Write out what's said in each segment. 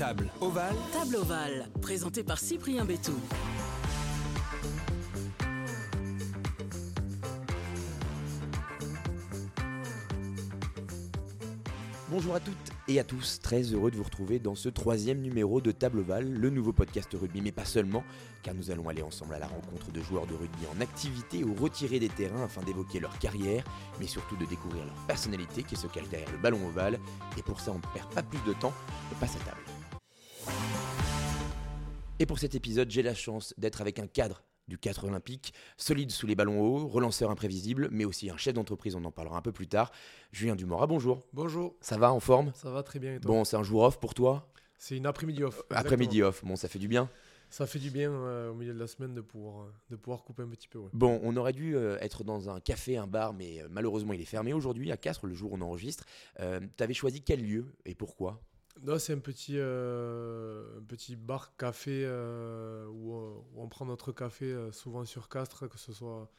Table ovale. Table ovale, présenté par Cyprien Bétou. Bonjour à toutes et à tous, très heureux de vous retrouver dans ce troisième numéro de Table Ovale, le nouveau podcast rugby, mais pas seulement, car nous allons aller ensemble à la rencontre de joueurs de rugby en activité ou retirés des terrains afin d'évoquer leur carrière, mais surtout de découvrir leur personnalité qui se cache derrière le ballon ovale. Et pour ça, on ne perd pas plus de temps, on passe à table. Et pour cet épisode, j'ai la chance d'être avec un cadre du 4 olympique, solide sous les ballons hauts, relanceur imprévisible, mais aussi un chef d'entreprise, on en parlera un peu plus tard. Julien Dumora, bonjour. Bonjour. Ça va en forme? Ça va très bien. Et toi? Bon, c'est un jour off pour toi? C'est une après-midi off. Après-midi off, bon, ça fait du bien. Ça fait du bien euh, au milieu de la semaine de pouvoir, euh, de pouvoir couper un petit peu. Ouais. Bon, on aurait dû euh, être dans un café, un bar, mais euh, malheureusement il est fermé aujourd'hui à Castres, le jour où on enregistre. Euh, T'avais choisi quel lieu et pourquoi? Non, c'est un petit, euh, un petit bar café euh, où, on- où on prend notre café euh, souvent sur Castres, que ce soit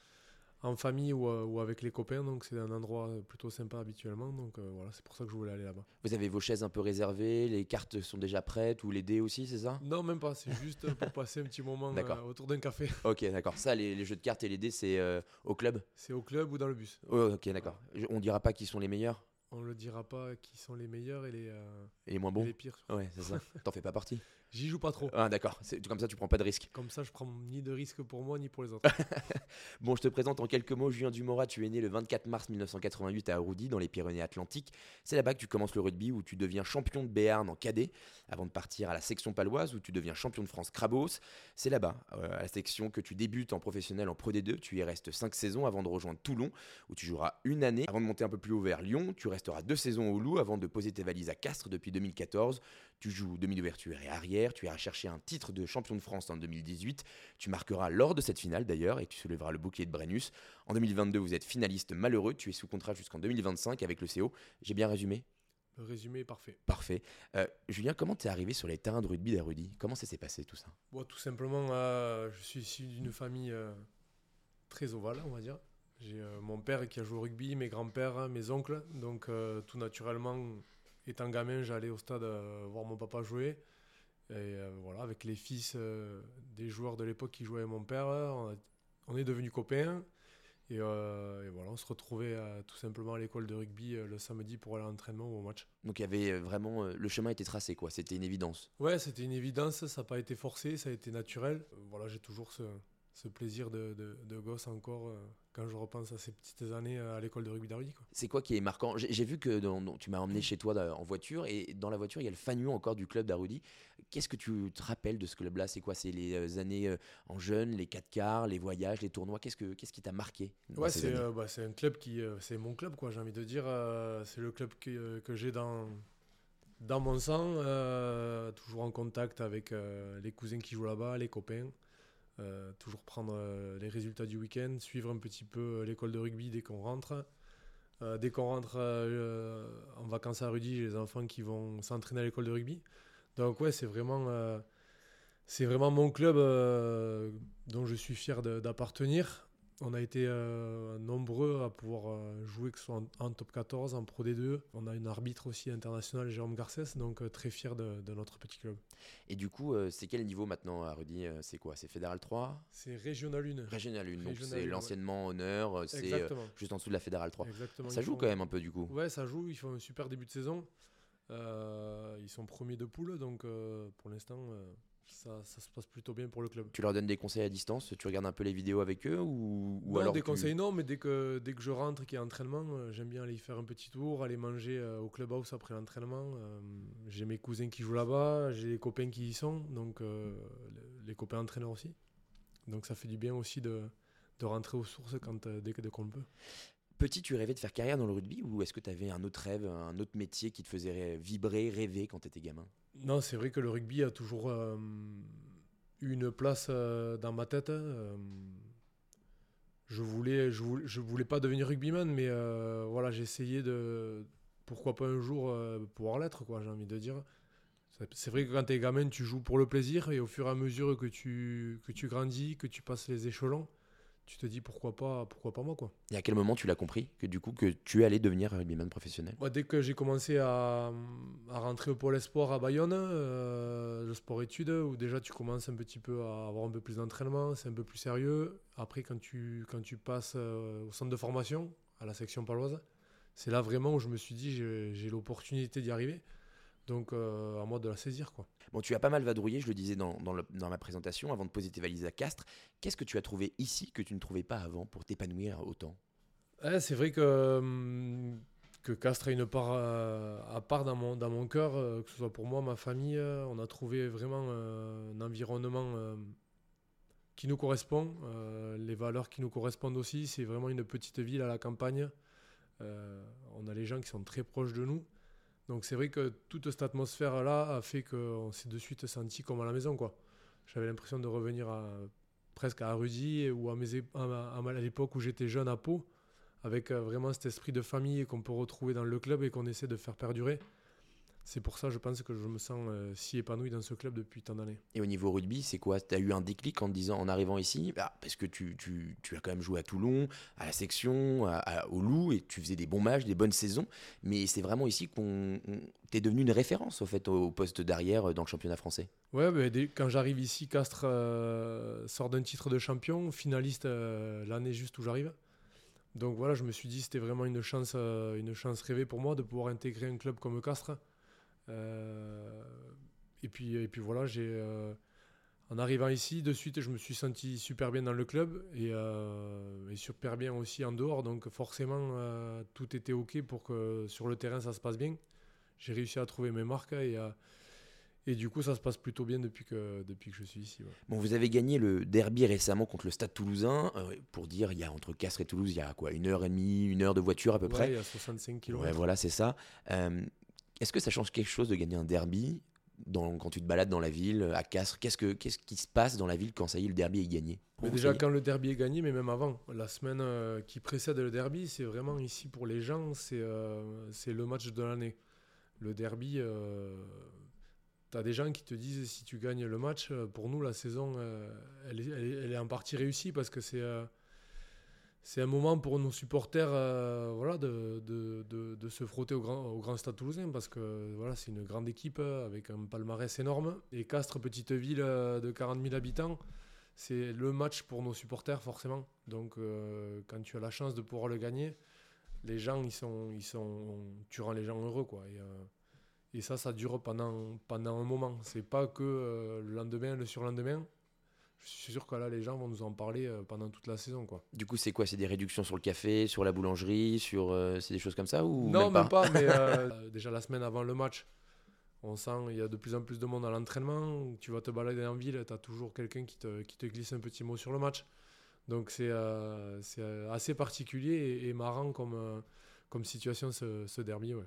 en famille ou, ou avec les copains. Donc c'est un endroit plutôt sympa habituellement. Donc euh, voilà, c'est pour ça que je voulais aller là-bas. Vous avez vos chaises un peu réservées, les cartes sont déjà prêtes ou les dés aussi, c'est ça? Non, même pas. C'est juste pour passer un petit moment autour d'un café. Ok, d'accord. Ça, les, les jeux de cartes et les dés, c'est au club? C'est au club ou dans le bus. Oh, Ok, d'accord. On dira pas qui sont les meilleurs? On le dira pas qui sont les meilleurs et les, euh, et les moins et bons les pires. Ouais, c'est ça. T'en fais pas partie J'y joue pas trop. Ah, d'accord. C'est- Comme ça, tu prends pas de risque. Comme ça, je prends ni de risque pour moi ni pour les autres. Bon, je te présente en quelques mots Julien Dumora. Tu es né le 24 mars 1988 à Aroudy, dans les Pyrénées-Atlantiques. C'est là-bas que tu commences le rugby, où tu deviens champion de Béarn en cadet, avant de partir à la section paloise, où tu deviens champion de France Crabos. C'est là-bas, euh, à la section, que tu débutes en professionnel en Pro D2. Tu y restes 5 saisons avant de rejoindre Toulon, où tu joueras une année. Avant de monter un peu plus haut vers Lyon, tu resteras deux saisons au Loup, avant de poser tes valises à Castres depuis 2014. Tu joues demi d'ouverture et arrière. Tu iras chercher un titre de champion de France en 2018. Tu marqueras lors de cette finale d'ailleurs et tu soulèveras le bouclier de Brennus. En 2022, vous êtes finaliste malheureux. Tu es sous contrat jusqu'en 2025 avec le CO. J'ai bien résumé? Le résumé est parfait. Parfait. Euh, Julien, comment t'es arrivé sur les terrains de rugby d'Arudy Comment ça s'est passé tout ça? Bon, tout simplement, euh, je suis issu d'une famille euh, très ovale, on va dire. J'ai mon père qui a joué au rugby, mes grands-pères, mes oncles. Donc, tout naturellement, étant gamin, j'allais au stade euh, voir mon papa jouer. Et euh, voilà, avec les fils euh, des joueurs de l'époque qui jouaient avec mon père, on, a- on est devenus copains. Et, euh, et voilà, on se retrouvait euh, tout simplement à l'école de rugby euh, le samedi pour aller à l'entraînement ou au match. Donc il y avait vraiment le chemin était tracé quoi. C'était une évidence. Ouais, c'était une évidence, ça n'a pas été forcé, ça a été naturel. Voilà, j'ai toujours ce, ce plaisir de, de, de gosse encore euh, quand je repense à ces petites années euh, à l'école de rugby quoi. C'est quoi qui est marquant? J'ai vu que dans- dans- tu m'as emmené chez toi en voiture et dans la voiture il y a le fanion encore du club d'Arudy. Qu'est-ce que tu te rappelles de ce club-là? C'est quoi? C'est les euh, années en jeune, les 4 quarts, les voyages, les tournois? Qu'est-ce que qu'est-ce qui t'a marqué Ouais, c'est euh, bah, c'est un club qui. c'est mon club, quoi, j'ai envie de dire. euh, c'est le club que, que j'ai dans, dans mon sang. toujours en contact avec les cousins qui jouent là-bas, les copains. Euh, toujours prendre euh, les résultats du week-end, suivre un petit peu euh, l'école de rugby dès qu'on rentre. Dès qu'on rentre en vacances à Rudy, j'ai les enfants qui vont s'entraîner à l'école de rugby. Donc ouais, c'est vraiment, c'est vraiment mon club dont je suis fier d'appartenir. On a été euh, nombreux à pouvoir euh, jouer, que ce soit en, en top 14, en Pro D2. On a une arbitre aussi internationale, Jérôme Garcès, donc euh, très fier de, de notre petit club. Et du coup, c'est quel niveau maintenant à Rudy C'est quoi? C'est Fédéral 3 C'est Régional 1. Régional 1, donc c'est ouais. l'anciennement honneur, c'est juste en dessous de la Fédérale 3. Exactement. Ça joue font- quand même un peu du coup. Ouais, ça joue. Ils font un super début de saison. Euh, ils sont premiers de poule, donc euh, pour l'instant, euh, ça, ça se passe plutôt bien pour le club. Tu leur donnes des conseils à distance Tu regardes un peu les vidéos avec eux ou, ou non, alors des tu- conseils non, mais dès que, dès que je rentre et qu'il y a entraînement, euh, j'aime bien aller y faire un petit tour, aller manger euh, au clubhouse après l'entraînement. Euh, j'ai mes cousins qui jouent là-bas, j'ai les copains qui y sont, donc le- les copains entraîneurs aussi. Donc ça fait du bien aussi de, de rentrer aux sources quand, dès que dès qu'on le peut. Petit, tu rêvais de faire carrière dans le rugby ou est-ce que tu avais un autre rêve, un autre métier qui te faisait vibrer, rêver quand tu étais gamin? Non, c'est vrai que le rugby a toujours eu une place euh, dans ma tête. euh, je voulais, je voulais, pas devenir rugbyman, mais euh, voilà, j'ai de, pourquoi pas un jour pouvoir l'être, quoi. J'ai envie de dire. C'est- C'est vrai que quand t'es gamin, tu joues pour le plaisir, et au fur et à mesure que tu, que tu grandis, que tu passes les échelons, tu te dis pourquoi pas, pourquoi pas moi quoi. Et à quel moment tu l'as compris que du coup que tu allais devenir rugbyman professionnel? Dès que j'ai commencé à, à rentrer au pôle espoir à Bayonne, euh, le sport études, où déjà tu commences un petit peu à avoir un peu plus d'entraînement, c'est un peu plus sérieux. Après quand tu, quand tu passes euh, au centre de formation, à la section paloise, c'est là vraiment où je me suis dit j'ai l'opportunité d'y arriver. Donc euh, à moi de la saisir quoi. Bon, tu as pas mal vadrouillé, je le disais dans, dans le- dans ma présentation, avant de poser tes valises à Castres. Qu'est-ce que tu as trouvé ici que tu ne trouvais pas avant pour t'épanouir autant? Ouais, c'est vrai que, hum, que Castres a une part euh, à part dans mon, dans mon cœur, euh, que ce soit pour moi, ma famille. on a trouvé vraiment un environnement qui nous correspond, les valeurs qui nous correspondent aussi. C'est vraiment une petite ville à la campagne. On a les gens qui sont très proches de nous. Donc c'est vrai que toute cette atmosphère-là a fait qu'on s'est de suite senti comme à la maison. quoi. J'avais l'impression de revenir presque à Rudy ou à, à l'époque où j'étais jeune à Pau avec euh, vraiment cet esprit de famille qu'on peut retrouver dans le club et qu'on essaie de faire perdurer. C'est pour ça, je pense, que je me sens euh, si épanoui dans ce club depuis tant d'années. Et au niveau rugby, c'est quoi? Tu as eu un déclic en disant, en arrivant ici, bah, parce que tu, tu- tu as quand même joué à Toulon, à la section, à- à- au Loup, et tu faisais des bons matchs, des bonnes saisons, mais c'est vraiment ici qu'on t'es devenu une référence au fait au poste d'arrière euh, dans le championnat français. Ouais, ben, dès- quand j'arrive ici, Castres euh, sort d'un titre de champion, finaliste euh, l'année juste où j'arrive. Donc voilà, je me suis dit c'était vraiment une chance, une chance rêvée pour moi de pouvoir intégrer un club comme Castres. Euh, et, puis, et puis voilà, j'ai, euh, en arrivant ici, de suite, je me suis senti super bien dans le club et, euh, et super bien aussi en dehors. Donc forcément, euh, tout était OK pour que sur le terrain, ça se passe bien. J'ai réussi à trouver mes marques et, euh, et du coup, ça se passe plutôt bien depuis que, depuis que je suis ici. ouais. Bon, vous avez gagné le derby récemment contre le Stade Toulousain. pour dire, il y a entre Castres et Toulouse, il y a quoi Une heure et demie, une heure de voiture à peu Ouais, près il y a 65 km. Ouais, voilà, c'est ça. Euh, Est-ce que ça change quelque chose de gagner un derby dans, quand tu te balades dans la ville, à Castres? Qu'est-ce que qu'est-ce qui se passe dans la ville quand ça y est, le derby est gagné? Mais déjà, quand le derby est gagné, mais même avant, la semaine euh, qui précède le derby, c'est vraiment ici pour les gens, c'est euh, c'est le match de l'année. Le derby, tu as des gens qui te disent si tu gagnes le match, euh, pour nous, la saison, euh, elle, est, elle est- elle est en partie réussie parce que c'est euh, c'est un moment pour nos supporters euh, voilà, de, se frotter au grand, stade toulousain parce que voilà, c'est une grande équipe euh, avec un palmarès énorme. Et Castres, petite ville euh, de 40 000 habitants, c'est le match pour nos supporters forcément. Donc quand tu as la chance de pouvoir le gagner, les gens ils sont ils sont tu rends les gens heureux quoi. Et, ça ça dure pendant pendant un moment. C'est pas que le lendemain, le surlendemain. Je suis sûr que là les gens vont nous en parler euh, pendant toute la saison quoi. Du coup, c'est quoi? C'est des réductions sur le café, sur la boulangerie, sur euh, c'est des choses comme ça ou non, même pas, mais euh, déjà la semaine avant le match, on sent il y a de plus en plus de monde à l'entraînement. Tu vas te balader en ville, tu as toujours quelqu'un qui te, qui te glisse un petit mot sur le match. Donc c'est euh, assez particulier et, et marrant comme, comme situation ce, ce derby. ouais.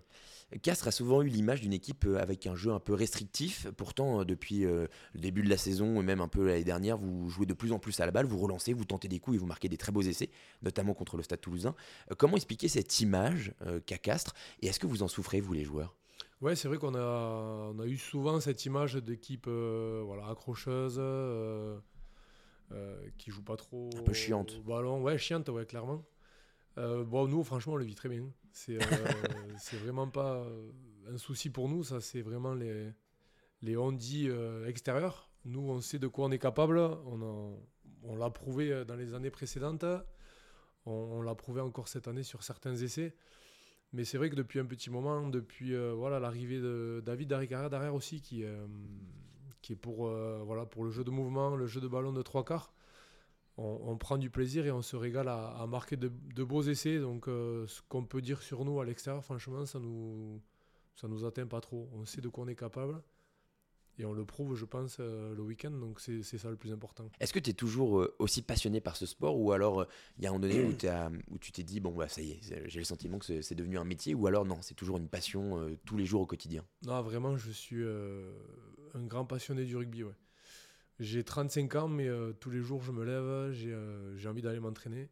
Castres a souvent eu l'image d'une équipe euh, avec un jeu un peu restrictif. Pourtant, euh, depuis euh, le début de la saison et même un peu l'année dernière, vous jouez de plus en plus à la balle, vous relancez, vous tentez des coups et vous marquez des très beaux essais, notamment contre le Stade Toulousain. Euh, comment expliquer cette image euh, qu'a Castres et est-ce que vous en souffrez, vous les joueurs? Ouais, c'est vrai qu'on a, on a eu souvent cette image d'équipe voilà, accrocheuse, qui joue pas trop Un peu chiante. au ballon. Ouais, chiante, ouais, clairement. Euh, bon, nous, franchement, on le vit très bien. C'est euh, vraiment pas euh, un souci pour nous. Ça, c'est vraiment les, les on-dit euh, extérieurs. Nous, on sait de quoi on est capable. On, en- on l'a prouvé dans les années précédentes. On, on l'a prouvé encore cette année sur certains essais. Mais c'est vrai que depuis un petit moment, depuis voilà l'arrivée de David Darricara derrière aussi, qui, qui est pour, voilà, pour le jeu de mouvement, le jeu de ballon de trois quarts, on, on prend du plaisir et on se régale à, à marquer de, de beaux essais. Donc euh, ce qu'on peut dire sur nous à l'extérieur, franchement, ça nous, ça nous atteint pas trop. On sait de quoi on est capable. Et on le prouve, je pense, euh, le week-end. Donc c'est ça le plus important. Est-ce que tu es toujours euh, aussi passionné par ce sport ou alors il y a un moment donné où, tu t'es dit, bon, bah, ça y est, j'ai le sentiment que c'est- devenu un métier ou alors non, c'est toujours une passion tous les jours au quotidien? Non, vraiment, je suis un grand passionné du rugby. Ouais. J'ai 35 ans, mais euh, tous les jours, je me lève, j'ai euh, j'ai envie d'aller m'entraîner.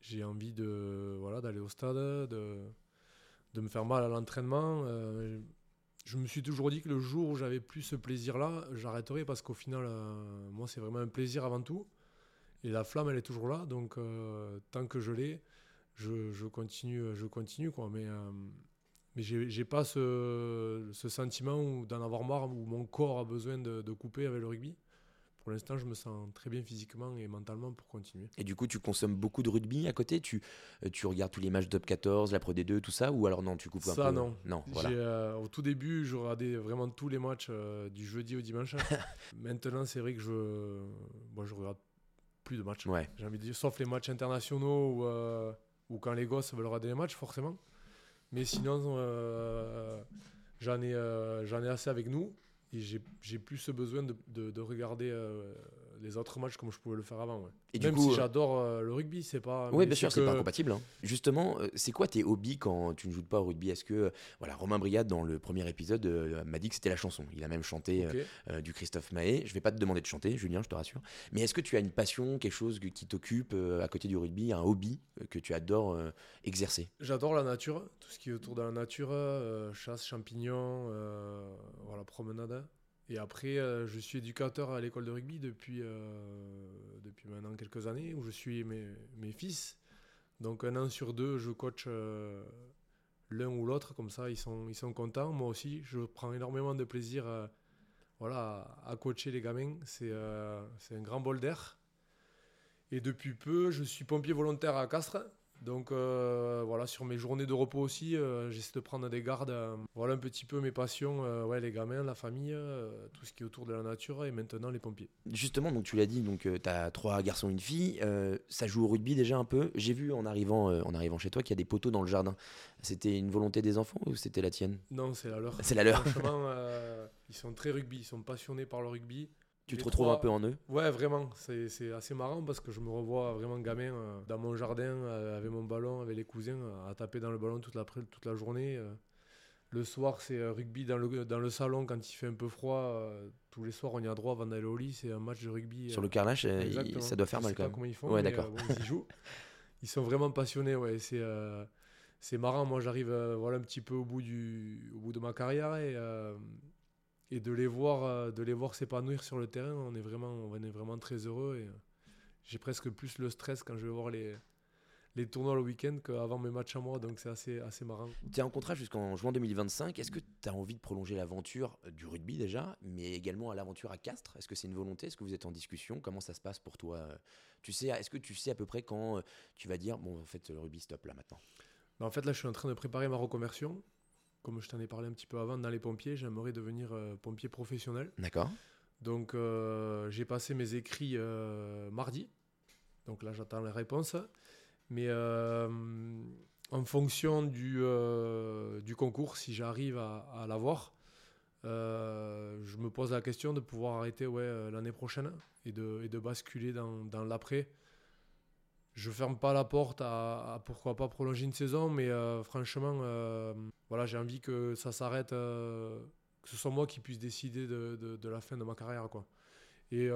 J'ai envie de voilà d'aller au stade, de, de me faire mal à l'entraînement. Euh, je me suis toujours dit que le jour où j'avais plus ce plaisir-là, j'arrêterais parce qu'au final, moi, c'est vraiment un plaisir avant tout. Et la flamme, elle est toujours là. Donc, tant que je l'ai, je, je continue, je continue quoi. Mais, mais j'ai pas ce, ce sentiment d'en avoir marre, où mon corps a besoin de, de couper avec le rugby. Pour l'instant, je me sens très bien physiquement et mentalement pour continuer. Et du coup, tu consommes beaucoup de rugby à côté? Tu, euh, tu regardes tous les matchs top 14, la Pro D2, tout ça? Ou alors non, tu coupes un Ça, peu non. Non, voilà. J'ai, euh, au tout début, je regardais vraiment tous les matchs euh, du jeudi au dimanche. Maintenant, c'est vrai que je, moi, je regarde plus de matchs. Ouais. J'ai envie de dire, sauf les matchs internationaux ou, euh, ou quand les gosses veulent regarder les matchs, forcément. Mais sinon, j'en ai, j'en ai assez avec nous j'ai plus ce besoin de, de- de regarder euh, les autres matchs comme je pouvais le faire avant. ouais. Et du coup, si euh, j'adore euh, le rugby, c'est pas. Oui, bien sûr, c'est pas incompatible. hein. Justement, euh, c'est quoi tes hobbies quand tu ne joues pas au rugby? Est-ce que, voilà, Romain Brigade, dans le premier épisode, euh, m'a dit que c'était la chanson. Il a même chanté euh, du Christophe Mahé. Je vais pas te demander de chanter, Julien, je te rassure. Mais est-ce que tu as une passion, quelque chose qui t'occupe à côté du rugby, un hobby que tu adores exercer? J'adore la nature, tout ce qui est autour de la nature, chasse, champignons, voilà, promenade. Et après, euh, je suis éducateur à l'école de rugby depuis, euh, depuis maintenant quelques années, où je suis mes, fils. Donc un an sur deux, je coach euh, l'un ou l'autre, comme ça ils sont, ils sont contents. Moi aussi, je prends énormément de plaisir voilà, à, coacher les gamins. C'est un grand bol d'air. Et depuis peu, je suis pompier volontaire à Castres. Donc euh, voilà, sur mes journées de repos aussi, euh, j'essaie de prendre des gardes. euh, voilà un petit peu mes passions, ouais, les gamins, la famille, tout ce qui est autour de la nature et maintenant les pompiers. Justement, donc tu l'as dit, donc tu as trois garçons et une fille. ça joue au rugby déjà un peu. J'ai vu en arrivant, en arrivant chez toi qu'il y a des poteaux dans le jardin. C'était une volonté des enfants ou c'était la tienne? Non, c'est la leur. C'est la leur. Franchement, ils sont très rugby, ils sont passionnés par le rugby. Tu Les te retrouves trois- un peu en eux Ouais, vraiment, c'est assez marrant parce que je me revois vraiment gamin euh, dans mon jardin euh, avec mon ballon, avec les cousins, euh, à taper dans le ballon toute la, toute la journée. Le soir, c'est rugby dans le, dans le salon quand il fait un peu froid. tous les soirs, on y a droit avant d'aller au lit. C'est un match de rugby. Sur le carrelage, il- exactement. ça doit faire mal quand même. comment ils font. Ouais, d'accord. bon, ils jouent. Ils sont vraiment passionnés. Ouais. C'est c'est marrant. Moi, j'arrive voilà, un petit peu au bout, du, au bout de ma carrière et, euh, et de les voir, euh, de les voir s'épanouir sur le terrain, on est vraiment, on est vraiment très heureux. Et, euh, j'ai presque plus le stress quand je vais voir les, les tournois le week-end qu'avant mes matchs à moi. Donc, c'est assez, assez marrant. Tu es en contrat jusqu'en juin 2025. Est-ce que tu as envie de prolonger l'aventure du rugby déjà, mais également à l'aventure à Castres? Est-ce que c'est une volonté? Est-ce que vous êtes en discussion? Comment ça se passe pour toi? Tu sais, Est-ce que tu sais à peu près quand euh, tu vas dire, bon, en fait, le rugby, stop là maintenant? Mais en fait, là, je suis en train de préparer ma reconversion. Comme je t'en ai parlé un petit peu avant dans les pompiers, j'aimerais devenir euh, pompier professionnel. D'accord Donc euh, j'ai passé mes écrits euh, mardi. Donc là j'attends les réponses. Mais en fonction du, du concours, si j'arrive à, à l'avoir, je me pose la question de pouvoir arrêter ouais, l'année prochaine et de, et de basculer dans, dans l'après. Je ferme pas la porte à, pourquoi pas prolonger une saison, mais euh, franchement, euh, voilà, j'ai envie que ça s'arrête, euh, que ce soit moi qui puisse décider de, la fin de ma carrière. Quoi. Et,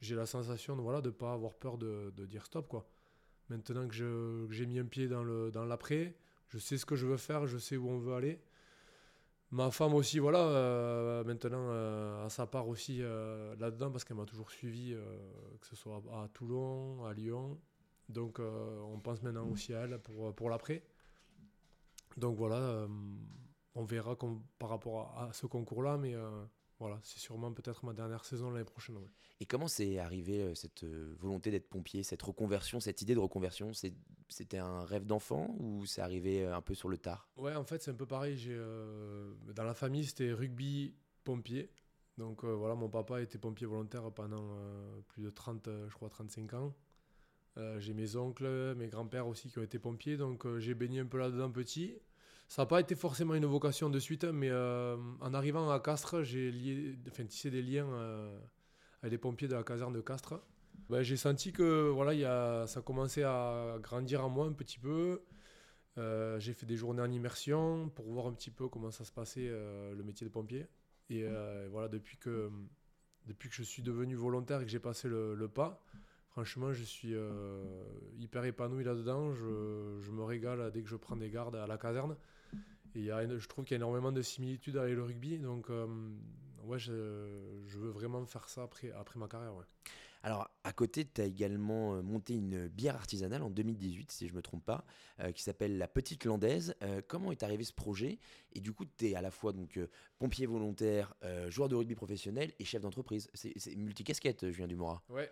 j'ai la sensation de ne voilà, de pas avoir peur de, dire stop. Quoi. Maintenant que j'ai mis un pied dans le- dans l'après, je sais ce que je veux faire, je sais où on veut aller. Ma femme aussi, voilà, euh, maintenant, euh, a sa part aussi euh, là-dedans parce qu'elle m'a toujours suivi, euh, que ce soit à, à Toulon, à Lyon. Donc, on pense maintenant aussi à elle pour, l'après. Donc, voilà, on verra par rapport à, à ce concours-là, mais voilà, c'est sûrement peut-être ma dernière saison l'année prochaine. ouais. Et comment c'est arrivé euh, cette euh, volonté d'être pompier, cette reconversion, cette idée de reconversion? C'était un rêve d'enfant ou c'est arrivé euh, un peu sur le tard? Ouais, en fait, c'est un peu pareil. J'ai, euh, dans la famille, c'était rugby pompier. Donc euh, voilà, mon papa était pompier volontaire pendant euh, plus de 30, euh, je crois 35 ans. J'ai mes oncles, mes grands-pères aussi qui ont été pompiers, donc j'ai baigné un peu là-dedans petit. Ça n'a pas été forcément une vocation de suite, mais euh, en arrivant à Castres, j'ai lié, tissé des liens euh, avec les pompiers de la caserne de Castres. Ouais, j'ai senti que voilà, il y a, ça commençait à grandir en moi un petit peu. Euh, j'ai fait des journées en immersion pour voir un petit peu comment ça se passait le métier de pompier. Et voilà, depuis que, depuis que je suis devenu volontaire et que j'ai passé le, pas, franchement, je suis hyper épanoui là-dedans. Je me régale dès que je prends des gardes à la caserne. Et y a, je trouve qu'il y a énormément de similitudes avec le rugby. Donc, euh, ouais, je, je veux vraiment faire ça après, après ma carrière. ouais. Alors, à côté, tu as également euh, monté une bière artisanale en 2018, si je ne me trompe pas, euh, qui s'appelle La Petite Landaise. Euh, comment est arrivé ce projet? Et du coup, tu es à la fois donc, pompier volontaire, joueur de rugby professionnel et chef d'entreprise. C'est multicasquette, Julien Dumora. Ouais,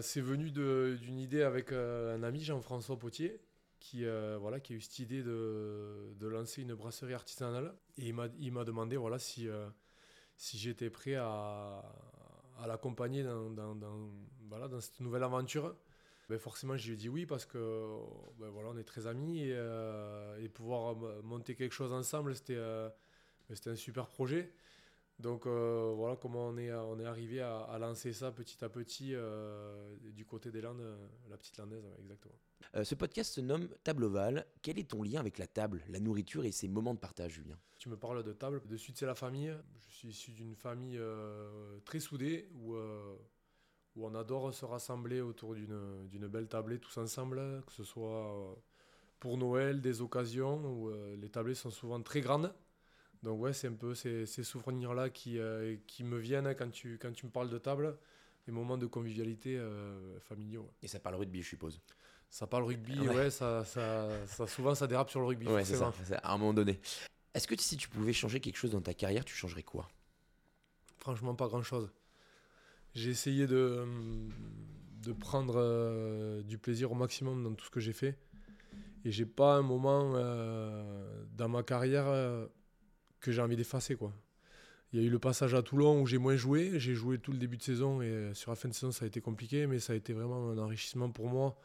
c'est venu d'une idée avec un ami, Jean-François Potier, qui, voilà, qui a eu cette idée de, de lancer une brasserie artisanale. Et il m'a demandé voilà, si, si j'étais prêt à à l'accompagner dans, dans, voilà, dans cette nouvelle aventure. Ben forcément, je lui ai dit oui parce que ben voilà, on est très amis et, euh, et pouvoir monter quelque chose ensemble, c'était euh, ben c'était un super projet. Donc euh, voilà comment on est, on est arrivé à, à, lancer ça petit à petit du côté des Landes, la petite landaise, exactement. ce podcast se nomme Table Ovale. Quel est ton lien avec la table, la nourriture et ses moments de partage, Julien? Tu me parles de table. De suite, c'est la famille. Je suis issu d'une famille très soudée où où on adore se rassembler autour d'une belle tablée tous ensemble, que ce soit pour Noël, des occasions où les tablées sont souvent très grandes. Donc ouais, c'est un peu ces, ces souvenirs-là qui, euh, qui me viennent quand tu, quand tu me parles de table, des moments de convivialité euh, familiaux. Et ça parle rugby, je suppose Ça parle rugby, ouais, ça, ça, ça, souvent ça dérape sur le rugby, ouais, c'est ça, à un moment donné. Est-ce que si tu pouvais changer quelque chose dans ta carrière, tu changerais quoi? Franchement, pas grand-chose. J'ai essayé de, de prendre euh, du plaisir au maximum dans tout ce que j'ai fait. Et j'ai pas un moment dans ma carrière que j'ai envie d'effacer. quoi. Il y a eu le passage à Toulon où j'ai moins joué. J'ai joué tout le début de saison et sur la fin de saison, ça a été compliqué, mais ça a été vraiment un enrichissement pour moi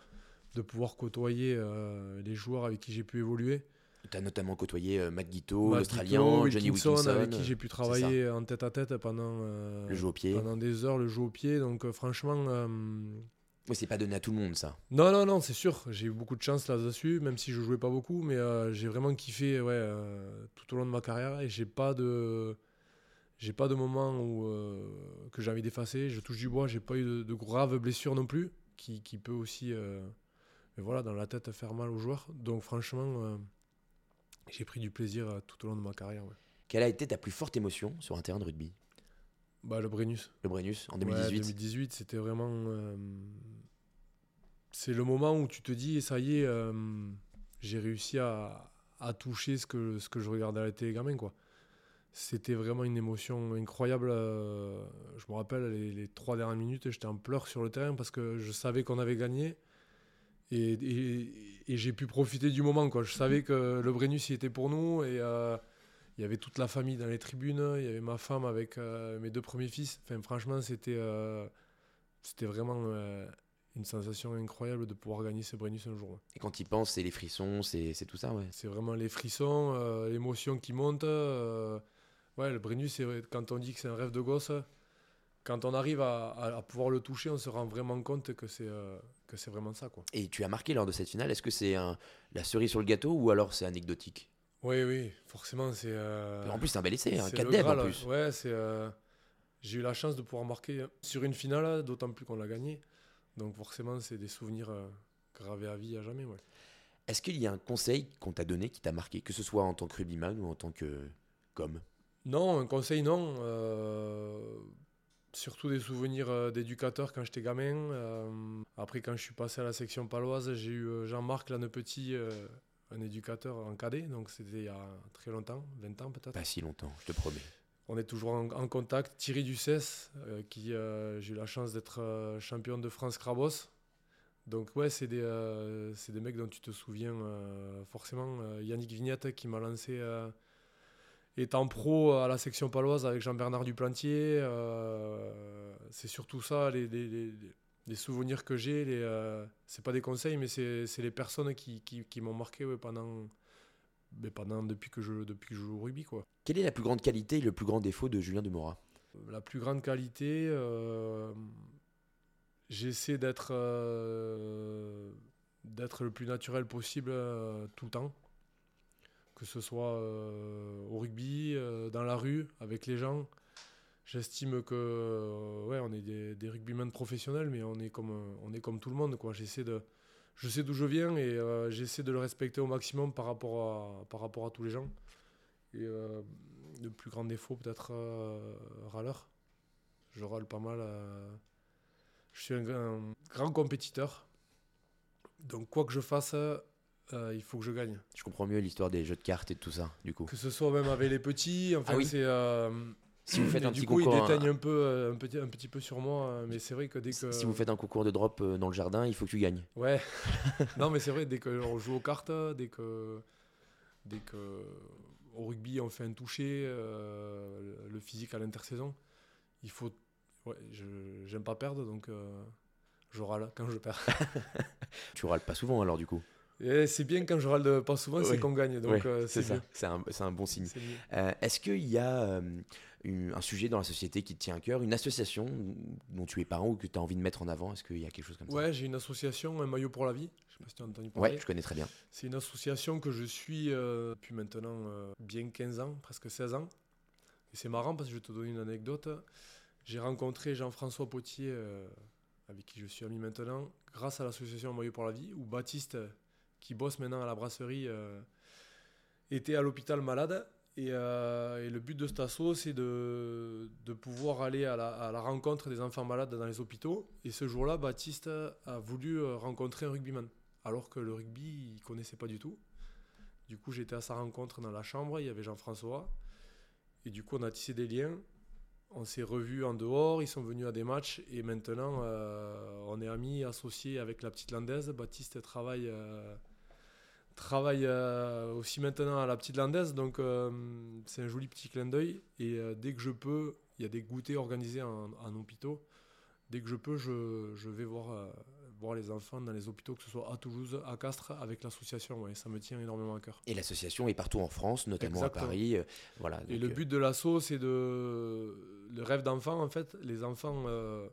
de pouvoir côtoyer euh, les joueurs avec qui j'ai pu évoluer. Tu as notamment côtoyé euh, Matt Guito, l'Australien, Johnny Wilkinson, avec qui j'ai pu travailler en tête à tête pendant, euh, le jeu au pied. pendant des heures, le jeu au pied. Donc franchement, oui, c'est pas donné à tout le monde ça. Non, non, non, c'est sûr. J'ai eu beaucoup de chance là-dessus, même si je jouais pas beaucoup, mais euh, j'ai vraiment kiffé ouais, euh, tout au long de ma carrière et j'ai pas de. J'ai pas de moment où, euh, que j'ai envie d'effacer. Je touche du bois, j'ai pas eu de, graves blessures non plus, qui, qui peut aussi, mais voilà, dans la tête, faire mal aux joueurs. Donc franchement, j'ai pris du plaisir tout au long de ma carrière. Quelle a été ta plus forte émotion sur un terrain de rugby? Bah, le Brennus. Le Brennus en 2018. 2018, c'était vraiment. Euh, c'est le moment où tu te dis, ça y est, euh, j'ai réussi à, à, toucher ce que, ce que je regardais à la télé gamin, quoi. C'était vraiment une émotion incroyable. Euh, je me rappelle, les, trois dernières minutes, j'étais en pleurs sur le terrain parce que je savais qu'on avait gagné. Et, et, et j'ai pu profiter du moment. Quoi. Je savais que le Brennus, il était pour nous. Et il y avait toute la famille dans les tribunes, il y avait ma femme avec euh, mes deux premiers fils. Enfin, franchement, c'était euh, c'était vraiment euh, une sensation incroyable de pouvoir gagner ce Brennus un jour. Et quand il pense, c'est les frissons, c'est tout ça, ouais. C'est vraiment les frissons, l'émotion qui monte. ouais, le Brennus, quand on dit que c'est un rêve de gosse, quand on arrive à, à, pouvoir le toucher, on se rend vraiment compte que c'est que c'est vraiment ça, quoi. Et tu as marqué lors de cette finale. Est-ce que c'est la cerise sur le gâteau ou alors c'est anecdotique? Oui, oui, forcément, c'est. Euh, en plus, c'est un bel essai, un 4 en plus. Ouais, c'est. Euh, j'ai eu la chance de pouvoir marquer sur une finale, d'autant plus qu'on l'a gagné. Donc, forcément, c'est des souvenirs euh, gravés à vie à jamais. Ouais. Est-ce qu'il y a un conseil qu'on t'a donné qui t'a marqué, que ce soit en tant que rugbyman ou en tant que com Non, un conseil, non. Surtout des souvenirs d'éducateur quand j'étais gamin. après, quand je suis passé à la section paloise, j'ai eu Jean-Marc Lannepetit un éducateur en cadet, donc c'était il y a très longtemps, 20 ans peut-être. Pas si longtemps, je te promets. On est toujours en, contact. Thierry Ducès, euh, qui euh, j'ai eu la chance d'être euh, champion de France Crabos. Donc ouais, c'est des, mecs dont tu te souviens forcément. Yannick Vignette qui m'a lancé étant pro à la section paloise avec Jean-Bernard Duplantier. c'est surtout ça, les, les les souvenirs que j'ai, les, euh, c'est pas des conseils, mais c'est, les personnes qui, qui, m'ont marqué pendant, mais pendant depuis que je depuis que je joue au rugby quoi. Quelle est la plus grande qualité et le plus grand défaut de Julien Demora La plus grande qualité, euh, j'essaie d'être euh, d'être le plus naturel possible tout le temps, que ce soit au rugby, dans la rue, avec les gens. J'estime que euh, ouais, on est des, des rugbymen professionnels, mais on est comme, on est comme tout le monde. Quoi. J'essaie de, je sais d'où je viens et euh, j'essaie de le respecter au maximum par rapport à, par rapport à tous les gens. Et euh, le plus grand défaut, peut-être râleur. Je râle pas mal. Je suis un, un grand compétiteur. Donc, quoi que je fasse, euh, il faut que je gagne. Je comprends mieux l'histoire des jeux de cartes et tout ça, du coup. Que ce soit même avec les petits. Enfin, Ah oui. c'est. euh, Si vous faites un du petit coup, concours, il déteigne un peu, euh, un, petit, un petit peu sur moi. euh, Mais c'est vrai que dès que. si vous faites un concours de drop euh, dans le jardin, il faut que tu gagnes. Ouais. non, mais c'est vrai, dès qu'on joue aux cartes, dès que. Dès que. Au rugby, on fait un toucher, euh, le physique à l'intersaison, il faut. Ouais, je j'aime pas perdre, donc euh, je râle quand je perds. Tu râles pas souvent alors, du coup. Et c'est bien quand je râle pas souvent, Oui. c'est qu'on gagne, donc euh, c'est ça. C'est un, un bon signe. Euh, Est-ce qu'il y a euh, un sujet dans la société qui te tient à cœur, une association dont tu es parent ou que tu as envie de mettre en avant Est-ce qu'il y a quelque chose comme ça? Ouais, j'ai une association, un maillot pour la vie. Je sais pas si tu as entendu Ouais, parler. je connais très bien. C'est une association que je suis euh, depuis maintenant euh, bien 15 ans, presque 16 ans. Et c'est marrant parce que je vais te donner une anecdote. J'ai rencontré Jean-François Potier, euh, avec qui je suis ami maintenant, grâce à l'association Maillot pour la vie, où Baptiste, qui bosse maintenant à la brasserie, était à l'hôpital malade. Et, euh, et le but de cet asso, c'est de, pouvoir aller à la, rencontre des enfants malades dans les hôpitaux. Et ce jour-là, Baptiste a voulu euh, rencontrer un rugbyman alors que le rugby, il connaissait pas du tout. Du coup, j'étais à sa rencontre dans la chambre, il y avait Jean-François. Et du coup, on a tissé des liens. On s'est revus en dehors, ils sont venus à des matchs. Et maintenant, euh, on est amis, associés avec la petite landaise. Baptiste travaille, travaille euh, aussi maintenant à la petite landaise. Donc, euh, c'est un joli petit clin d'œil. Et euh, dès que je peux, il y a des goûters organisés en, en hôpitaux. Dès que je peux, je, je vais voir, voir les enfants dans les hôpitaux, que ce soit à Toulouse, à Castres, avec l'association. Ouais, ça me tient énormément à cœur. Et l'association est partout en France, notamment Exactement. à Paris. voilà. Et le but de l'asso, c'est de. Le rêve d'enfant, en fait, les enfants euh,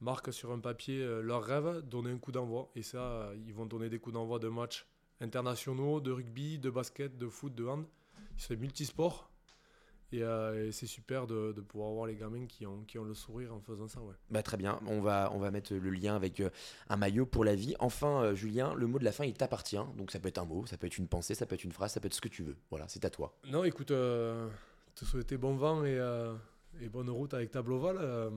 marquent sur un papier leur rêve, donner un coup d'envoi. Et ça, ils vont donner des coups d'envoi de matchs internationaux, de rugby, de basket, de foot, de hand. C'est multisport. Et, euh, et c'est super de, de pouvoir voir les gamins qui ont, qui ont le sourire en faisant ça. Ouais. Bah, très bien, on va, on va mettre le lien avec euh, un maillot pour la vie. Enfin, euh, Julien, le mot de la fin, il t'appartient. Donc ça peut être un mot, ça peut être une pensée, ça peut être une phrase, ça peut être ce que tu veux. Voilà, c'est à toi. Non, écoute, te souhaiter bon vent et, et bonne route avec Table Oval. euh,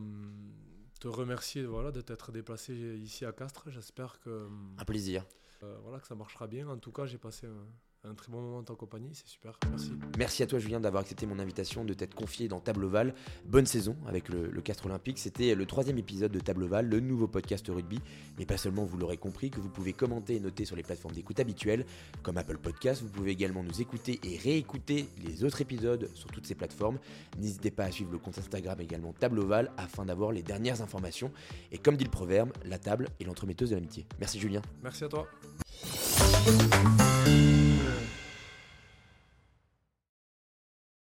te remercier voilà, de t'être déplacé ici à Castres. J'espère que, Un plaisir. Euh, voilà, que ça marchera bien. En tout cas, j'ai passé un, un très bon moment en ta compagnie. C'est super. Merci. Merci à toi, Julien, d'avoir accepté mon invitation, de t'être confié dans Table Oval. Bonne saison avec le, le Castre Olympique. C'était le troisième épisode de Table Oval, le nouveau podcast rugby. Mais pas seulement, vous l'aurez compris, que vous pouvez commenter et noter sur les plateformes d'écoute habituelles, comme Apple Podcast. Vous pouvez également nous écouter et réécouter les autres épisodes sur toutes ces plateformes. N'hésitez pas à suivre le compte Instagram également Table Oval afin d'avoir les dernières informations. Et comme dit le proverbe, la table est l'entremetteuse de l'amitié. Merci, Julien. Merci à toi.